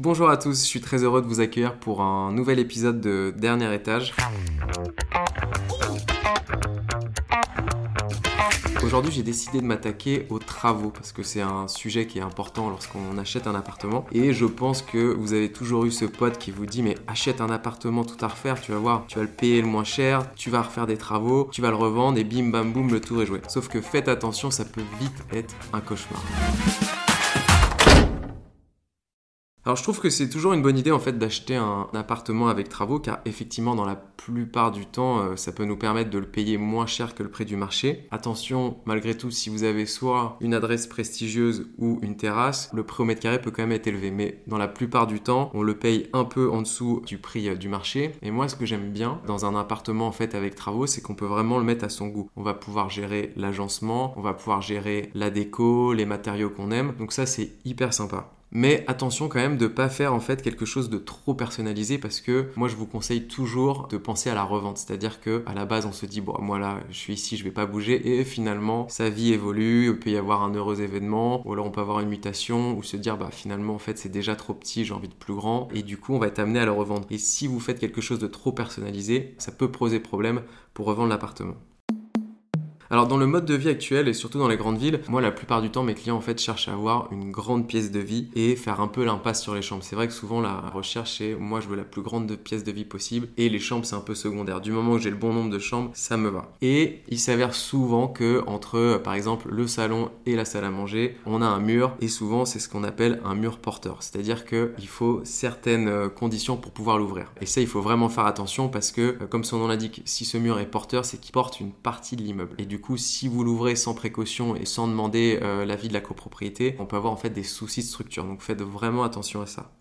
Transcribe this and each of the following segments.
Bonjour à tous, je suis très heureux de vous accueillir pour un nouvel épisode de Dernier étage. Aujourd'hui, j'ai décidé de m'attaquer aux travaux parce que c'est un sujet qui est important lorsqu'on achète un appartement. Et je pense que vous avez toujours eu ce pote qui vous dit mais achète un appartement tout à refaire, tu vas voir, tu vas le payer le moins cher, tu vas refaire des travaux, tu vas le revendre et bim bam boum, le tour est joué. Sauf que faites attention, ça peut vite être un cauchemar. Alors je trouve que c'est toujours une bonne idée en fait d'acheter un appartement avec travaux car effectivement dans la plupart du temps euh, ça peut nous permettre de le payer moins cher que le prix du marché. Attention malgré tout si vous avez soit une adresse prestigieuse ou une terrasse, le prix au mètre carré peut quand même être élevé mais dans la plupart du temps on le paye un peu en dessous du prix euh, du marché et moi ce que j'aime bien dans un appartement en fait avec travaux c'est qu'on peut vraiment le mettre à son goût. On va pouvoir gérer l'agencement, on va pouvoir gérer la déco, les matériaux qu'on aime donc ça c'est hyper sympa. Mais attention quand même de pas faire en fait quelque chose de trop personnalisé parce que moi je vous conseille toujours de penser à la revente. C'est-à-dire que à la base on se dit bon moi là je suis ici je vais pas bouger et finalement sa vie évolue, il peut y avoir un heureux événement ou alors on peut avoir une mutation ou se dire bah finalement en fait c'est déjà trop petit j'ai envie de plus grand et du coup on va être amené à le revendre. Et si vous faites quelque chose de trop personnalisé ça peut poser problème pour revendre l'appartement. Alors dans le mode de vie actuel et surtout dans les grandes villes, moi la plupart du temps mes clients en fait cherchent à avoir une grande pièce de vie et faire un peu l'impasse sur les chambres. C'est vrai que souvent la recherche c'est moi je veux la plus grande pièce de vie possible et les chambres c'est un peu secondaire. Du moment où j'ai le bon nombre de chambres, ça me va. Et il s'avère souvent que entre par exemple le salon et la salle à manger, on a un mur et souvent c'est ce qu'on appelle un mur porteur. C'est-à-dire qu'il faut certaines euh, conditions pour pouvoir l'ouvrir. Et ça il faut vraiment faire attention parce que euh, comme son nom l'indique, si ce mur est porteur, c'est qu'il porte une partie de l'immeuble. Du coup, si vous l'ouvrez sans précaution et sans demander euh, l'avis de la copropriété, on peut avoir en fait des soucis de structure. Donc faites vraiment attention à ça.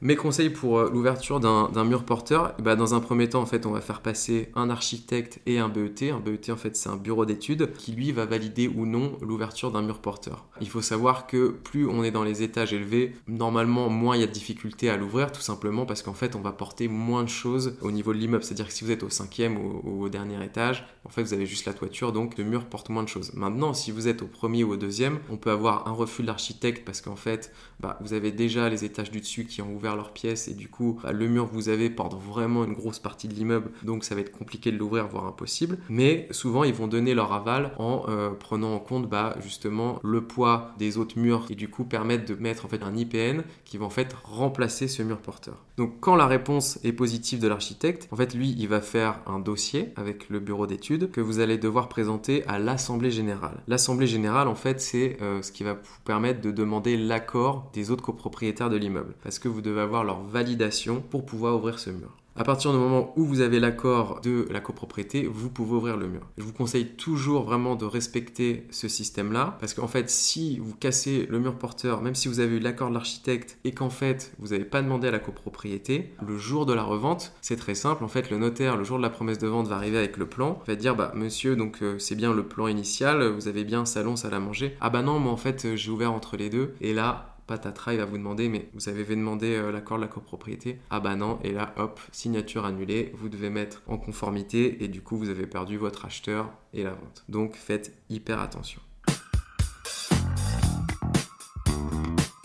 Mes conseils pour euh, l'ouverture d'un mur porteur, bah dans un premier temps, en fait, on va faire passer un architecte et un BET. Un BET, en fait, c'est un bureau d'études qui, lui, va valider ou non l'ouverture d'un mur porteur. Il faut savoir que plus on est dans les étages élevés, normalement, moins il y a de difficultés à l'ouvrir, tout simplement parce qu'en fait, on va porter moins de choses au niveau de l'immeuble. C'est-à-dire que si vous êtes au cinquième ou au dernier étage, en fait, vous avez juste la toiture, donc le mur porte moins de choses. Maintenant, si vous êtes au premier ou au deuxième, on peut avoir un refus de l'architecte parce qu'en fait, bah, vous avez déjà les étages du dessus qui ont ouvert leur pièce et du coup bah, le mur que vous avez porte vraiment une grosse partie de l'immeuble donc ça va être compliqué de l'ouvrir voire impossible. Mais souvent ils vont donner leur aval en euh, prenant en compte bah, justement le poids des autres murs et du coup permettre de mettre en fait un IPN qui va en fait remplacer ce mur porteur. Donc quand la réponse est positive de l'architecte en fait lui il va faire un dossier avec le bureau d'études que vous allez devoir présenter à l'assemblée générale. L'assemblée générale en fait c'est euh, ce qui va vous permettre de demander l'accord des autres copropriétaires de l'immeuble. Parce que vous devez avoir leur validation pour pouvoir ouvrir ce mur. À partir du moment où vous avez l'accord de la copropriété, vous pouvez ouvrir le mur. Je vous conseille toujours vraiment de respecter ce système-là, parce qu'en fait, si vous cassez le mur porteur, même si vous avez eu l'accord de l'architecte et qu'en fait, vous n'avez pas demandé à la copropriété, le jour de la revente, c'est très simple. En fait, le notaire, le jour de la promesse de vente, va arriver avec le plan, va dire, bah monsieur, donc euh, c'est bien le plan initial, vous avez bien salon, salle à manger. Ah bah non, moi en fait, j'ai ouvert entre les deux, et là, patatras, il va vous demander, mais vous avez demandé euh, l'accord de la copropriété Ah bah non, et là, hop, signature annulée, vous devez mettre en conformité, et du coup, vous avez perdu votre acheteur et la vente. Donc, faites hyper attention.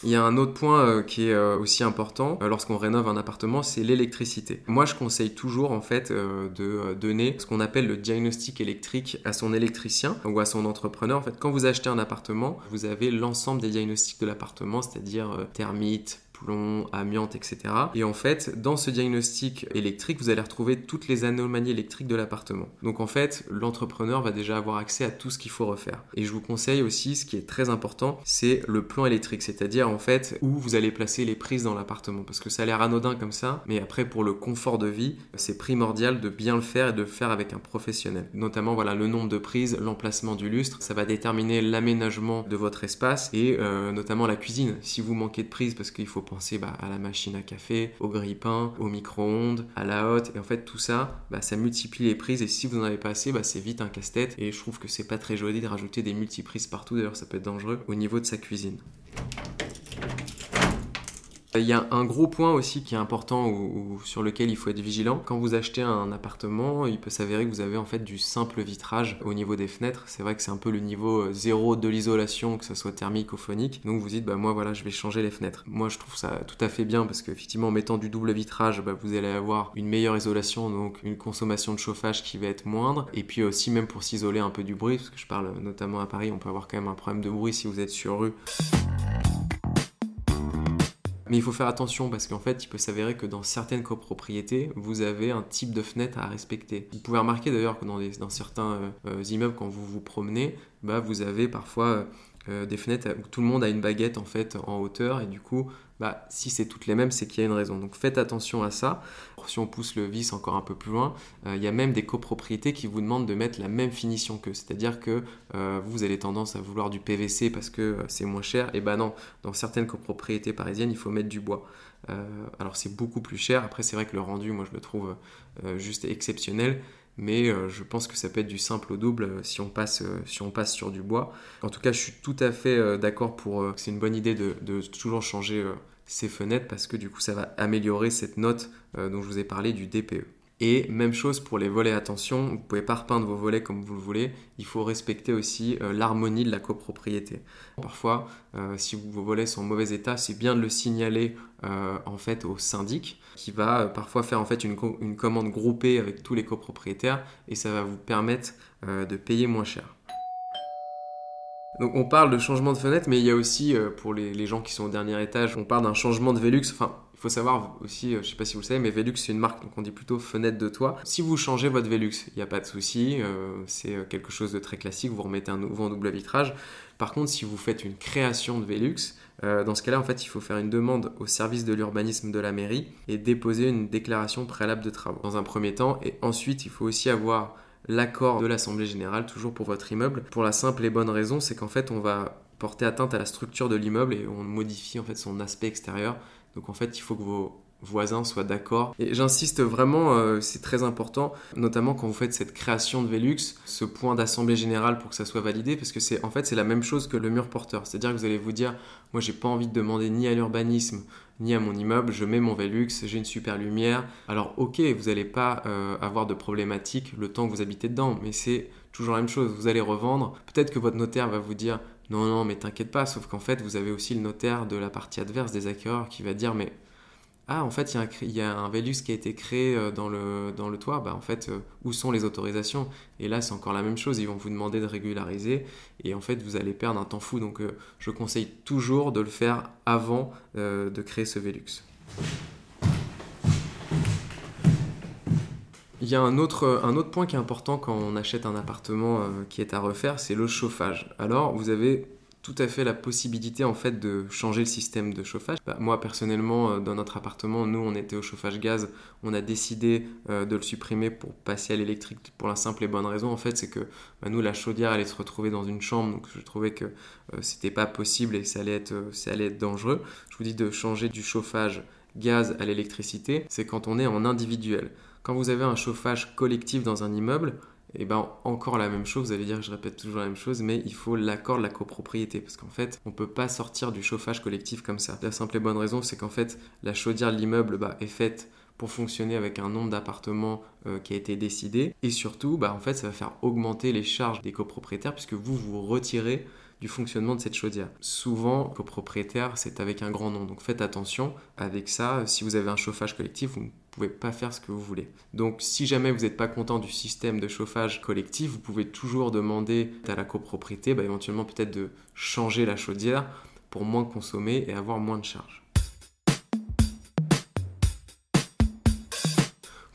Il y a un autre point euh, qui est euh, aussi important euh, lorsqu'on rénove un appartement, c'est l'électricité. Moi, je conseille toujours en fait de donner ce qu'on appelle le diagnostic électrique à son électricien ou à son entrepreneur. En fait, quand vous achetez un appartement, vous avez l'ensemble des diagnostics de l'appartement, c'est-à-dire thermite, plomb, amiante, etc. Et en fait, dans ce diagnostic électrique, vous allez retrouver toutes les anomalies électriques de l'appartement. Donc en fait, l'entrepreneur va déjà avoir accès à tout ce qu'il faut refaire. Et je vous conseille aussi, ce qui est très important, c'est le plan électrique, c'est-à-dire en fait où vous allez placer les prises dans l'appartement. Parce que ça a l'air anodin comme ça, mais après pour le confort de vie, c'est primordial de bien le faire et de le faire avec un professionnel. Notamment voilà le nombre de prises, l'emplacement du lustre, ça va déterminer l'aménagement de votre espace et euh, notamment la cuisine. Si vous manquez de prises parce qu'il faut penser bah, à la machine à café, au grille-pain, au micro-ondes, à la hotte. Et en fait, tout ça, bah, ça multiplie les prises. Et si vous n'en avez pas assez, bah, c'est vite un casse-tête. Et je trouve que c'est pas très joli de rajouter des multiprises partout. D'ailleurs, ça peut être dangereux au niveau de sa cuisine. Il y a un gros point aussi qui est important ou, sur lequel il faut être vigilant. Quand vous achetez un appartement, il peut s'avérer que vous avez en fait du simple vitrage au niveau des fenêtres. C'est vrai que c'est un peu le niveau euh, zéro de l'isolation, que ce soit thermique ou phonique. Donc vous dites, bah moi voilà, je vais changer les fenêtres. Moi je trouve ça tout à fait bien parce qu'effectivement en mettant du double vitrage, bah, vous allez avoir une meilleure isolation, donc une consommation de chauffage qui va être moindre. Et puis aussi même pour s'isoler un peu du bruit, parce que je parle notamment à Paris, on peut avoir quand même un problème de bruit si vous êtes sur rue. Mais il faut faire attention parce qu'en fait, il peut s'avérer que dans certaines copropriétés, vous avez un type de fenêtre à respecter. Vous pouvez remarquer d'ailleurs que dans, certains euh, euh, immeubles, quand vous vous promenez, bah, vous avez parfois euh, des fenêtres où tout le monde a une baguette en fait en hauteur et du coup bah, si c'est toutes les mêmes, c'est qu'il y a une raison. Donc faites attention à ça. Si on pousse le vis encore un peu plus loin, euh, il y a même des copropriétés qui vous demandent de mettre la même finition qu'eux. C'est-à-dire que euh, vous avez tendance à vouloir du PVC parce que euh, c'est moins cher. Et ben non, dans certaines copropriétés parisiennes, il faut mettre du bois. alors c'est beaucoup plus cher. Après, c'est vrai que le rendu, moi je le trouve juste exceptionnel mais je pense que ça peut être du simple au double si on passe, si on passe sur du bois. En tout cas, je suis tout à fait d'accord pour que c'est une bonne idée de, toujours changer ces fenêtres parce que du coup ça va améliorer cette note euh, dont je vous ai parlé du DPE. Et même chose pour les volets, attention, vous pouvez pas repeindre vos volets comme vous le voulez, il faut respecter aussi euh, l'harmonie de la copropriété. Parfois, euh, si vos volets sont en mauvais état, c'est bien de le signaler en fait au syndic qui va parfois faire en fait une, commande groupée avec tous les copropriétaires et ça va vous permettre de payer moins cher. Donc on parle de changement de fenêtre, mais il y a aussi, euh, pour les, gens qui sont au dernier étage, on parle d'un changement de Velux. Enfin, faut savoir aussi, je euh, je sais pas si vous le savez, mais Velux c'est une marque, donc on dit plutôt fenêtre de toit. Si vous changez votre Velux, il n'y a pas de souci, euh, c'est quelque chose de très classique, vous remettez un nouveau en double vitrage. Par contre, si vous faites une création de Velux, dans ce cas-là, en fait, il faut faire une demande au service de l'urbanisme de la mairie et déposer une déclaration préalable de travaux dans un premier temps. Et ensuite, il faut aussi avoir l'accord de l'Assemblée générale, toujours pour votre immeuble, pour la simple et bonne raison, c'est qu'en fait, on va porter atteinte à la structure de l'immeuble et on modifie en fait son aspect extérieur. Donc en fait, il faut que vos voisins soient d'accord. Et j'insiste vraiment, euh, c'est très important, notamment quand vous faites cette création de Velux, ce point d'assemblée générale pour que ça soit validé, parce que c'est en fait c'est la même chose que le mur porteur. C'est-à-dire que vous allez vous dire, moi j'ai pas envie de demander ni à l'urbanisme ni à mon immeuble, je mets mon Velux, j'ai une super lumière. Alors ok, vous n'allez pas euh, avoir de problématique le temps que vous habitez dedans, mais c'est toujours la même chose. Vous allez revendre, peut-être que votre notaire va vous dire non, non, mais t'inquiète pas, sauf qu'en fait, vous avez aussi le notaire de la partie adverse des acquéreurs qui va dire mais ah, en fait, il y, a un Velux qui a été créé euh, dans le, toit. Bah, en fait, euh, où sont les autorisations? Et là, c'est encore la même chose. Ils vont vous demander de régulariser. Et en fait, vous allez perdre un temps fou. Donc, euh, je conseille toujours de le faire avant de créer ce Velux. Il y a un autre, un autre point qui est important quand on achète un appartement qui est à refaire, c'est le chauffage. Alors, vous avez tout à fait la possibilité en fait de changer le système de chauffage. Bah, moi personnellement, euh, dans notre appartement, nous on était au chauffage gaz, on a décidé euh, de le supprimer pour passer à l'électrique pour la simple et bonne raison en fait, c'est que bah, nous la chaudière allait se retrouver dans une chambre, donc je trouvais que euh, c'était pas possible et ça allait être, ça allait être dangereux. Je vous dis de changer du chauffage gaz à l'électricité, c'est quand on est en individuel. Quand vous avez un chauffage collectif dans un immeuble, et eh ben encore la même chose, vous allez dire que je répète toujours la même chose, mais il faut l'accord de la copropriété, parce qu'en fait, on peut pas sortir du chauffage collectif comme ça. La simple et bonne raison, c'est qu'en fait, la chaudière de l'immeuble bah, est faite pour fonctionner avec un nombre d'appartements euh, qui a été décidé, et surtout, bah, en fait, ça va faire augmenter les charges des copropriétaires, puisque vous vous retirez du fonctionnement de cette chaudière. Souvent, copropriétaire, c'est avec un grand nom. Donc faites attention avec ça. Si vous avez un chauffage collectif, vous pouvez pas faire ce que vous voulez. Donc si jamais vous n'êtes pas content du système de chauffage collectif, vous pouvez toujours demander à la copropriété, bah, éventuellement peut-être de changer la chaudière pour moins consommer et avoir moins de charges.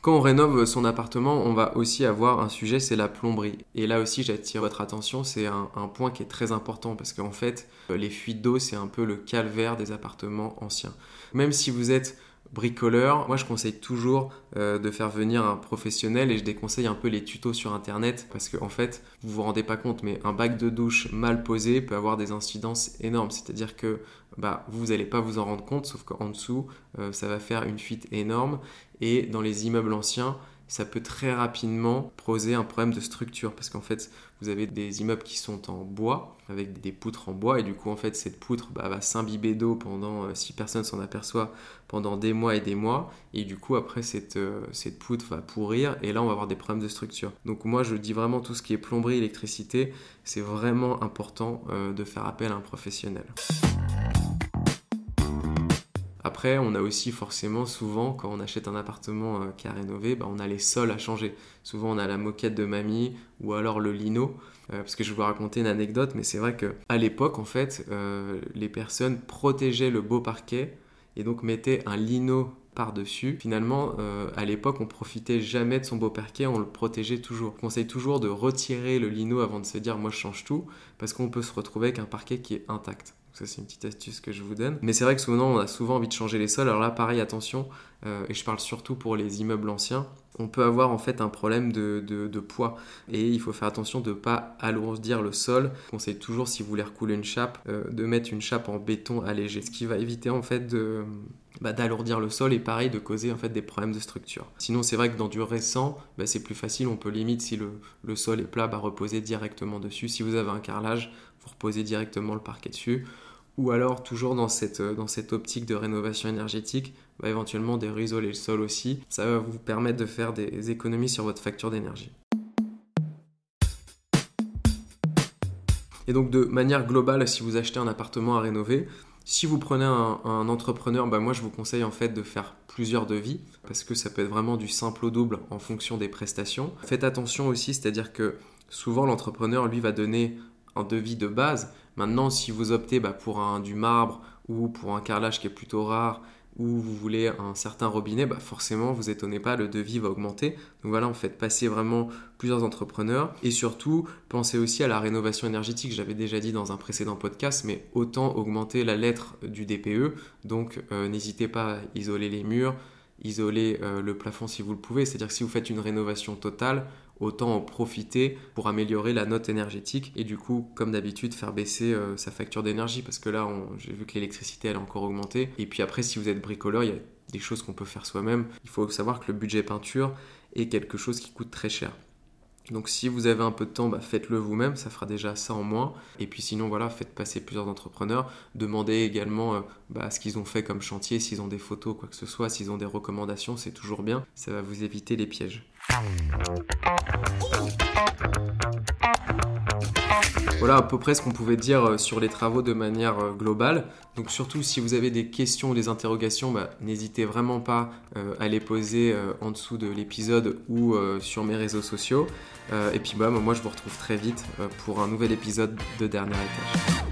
Quand on rénove son appartement, on va aussi avoir un sujet, c'est la plomberie. Et là aussi, j'attire votre attention, c'est un, point qui est très important parce qu'en fait, les fuites d'eau, c'est un peu le calvaire des appartements anciens. Même si vous êtes bricoleur, moi je conseille toujours euh, de faire venir un professionnel et je déconseille un peu les tutos sur internet parce qu'en en fait vous vous rendez pas compte mais un bac de douche mal posé peut avoir des incidences énormes. C'est à dire que bah, vous n'allez pas vous en rendre compte sauf qu'en dessous euh, ça va faire une fuite énorme et dans les immeubles anciens ça peut très rapidement poser un problème de structure parce qu'en fait, vous avez des immeubles qui sont en bois avec des poutres en bois et du coup, en fait, cette poutre bah, va s'imbiber d'eau pendant, euh, si personne s'en aperçoit, pendant des mois et des mois et du coup, après, cette, euh, cette poutre va pourrir et là, on va avoir des problèmes de structure. Donc moi, je dis vraiment tout ce qui est plomberie, électricité, c'est vraiment important euh, de faire appel à un professionnel. Après, on a aussi forcément souvent, quand on achète un appartement euh, qui a rénové, bah, on a les sols à changer. Souvent, on a la moquette de mamie ou alors le lino. Euh, parce que je vais vous raconter une anecdote, mais c'est vrai qu'à l'époque, en fait, euh, les personnes protégeaient le beau parquet et donc mettaient un lino par-dessus. Finalement, à l'époque, on profitait jamais de son beau parquet, on le protégeait toujours. On conseille toujours de retirer le lino avant de se dire moi je change tout, parce qu'on peut se retrouver avec un parquet qui est intact. C'est une petite astuce que je vous donne. Mais c'est vrai que souvent, on a souvent envie de changer les sols. Alors là, pareil, attention, euh, et je parle surtout pour les immeubles anciens, on peut avoir en fait un problème de, poids. Et il faut faire attention de ne pas alourdir le sol. Je conseille toujours, si vous voulez recouler une chape, euh, de mettre une chape en béton allégé. Ce qui va éviter en fait de, bah, d'alourdir le sol et pareil de causer en fait des problèmes de structure. Sinon c'est vrai que dans du récent, bah, c'est plus facile, on peut limite si le, le sol est plat, bah, reposer directement dessus. Si vous avez un carrelage, vous reposez directement le parquet dessus ou alors toujours dans cette, euh, dans cette optique de rénovation énergétique, bah, éventuellement de réisoler le sol aussi. Ça va vous permettre de faire des économies sur votre facture d'énergie. Et donc de manière globale, si vous achetez un appartement à rénover, si vous prenez un, entrepreneur, bah moi je vous conseille en fait de faire plusieurs devis parce que ça peut être vraiment du simple au double en fonction des prestations. Faites attention aussi, c'est-à-dire que souvent l'entrepreneur lui va donner un devis de base. Maintenant, si vous optez bah, pour un, du marbre ou pour un carrelage qui est plutôt rare ou vous voulez un certain robinet, bah forcément, vous étonnez pas, le devis va augmenter. Donc voilà, en fait passer vraiment plusieurs entrepreneurs. Et surtout, pensez aussi à la rénovation énergétique. J'avais déjà dit dans un précédent podcast, mais autant augmenter la lettre du DPE. Donc euh, n'hésitez pas à isoler les murs, isoler euh, le plafond si vous le pouvez. C'est-à-dire que si vous faites une rénovation totale, autant en profiter pour améliorer la note énergétique et du coup, comme d'habitude, faire baisser euh, sa facture d'énergie parce que là, j'ai vu que l'électricité elle a encore augmenté. Et puis après, si vous êtes bricoleur, il y a des choses qu'on peut faire soi-même. Il faut savoir que le budget peinture est quelque chose qui coûte très cher. Donc si vous avez un peu de temps, bah, faites-le vous-même, ça fera déjà ça en moins. Et puis sinon, voilà, faites passer plusieurs entrepreneurs. Demandez également euh, bah, ce qu'ils ont fait comme chantier, s'ils ont des photos, quoi que ce soit, s'ils ont des recommandations, c'est toujours bien. Ça va vous éviter les pièges. Voilà à peu près ce qu'on pouvait dire euh, sur les travaux de manière euh, globale. Donc surtout si vous avez des questions ou des interrogations, bah, n'hésitez vraiment pas euh, à les poser en dessous de l'épisode ou sur mes réseaux sociaux. et puis bah, moi je vous retrouve très vite pour un nouvel épisode de Dernier Étage.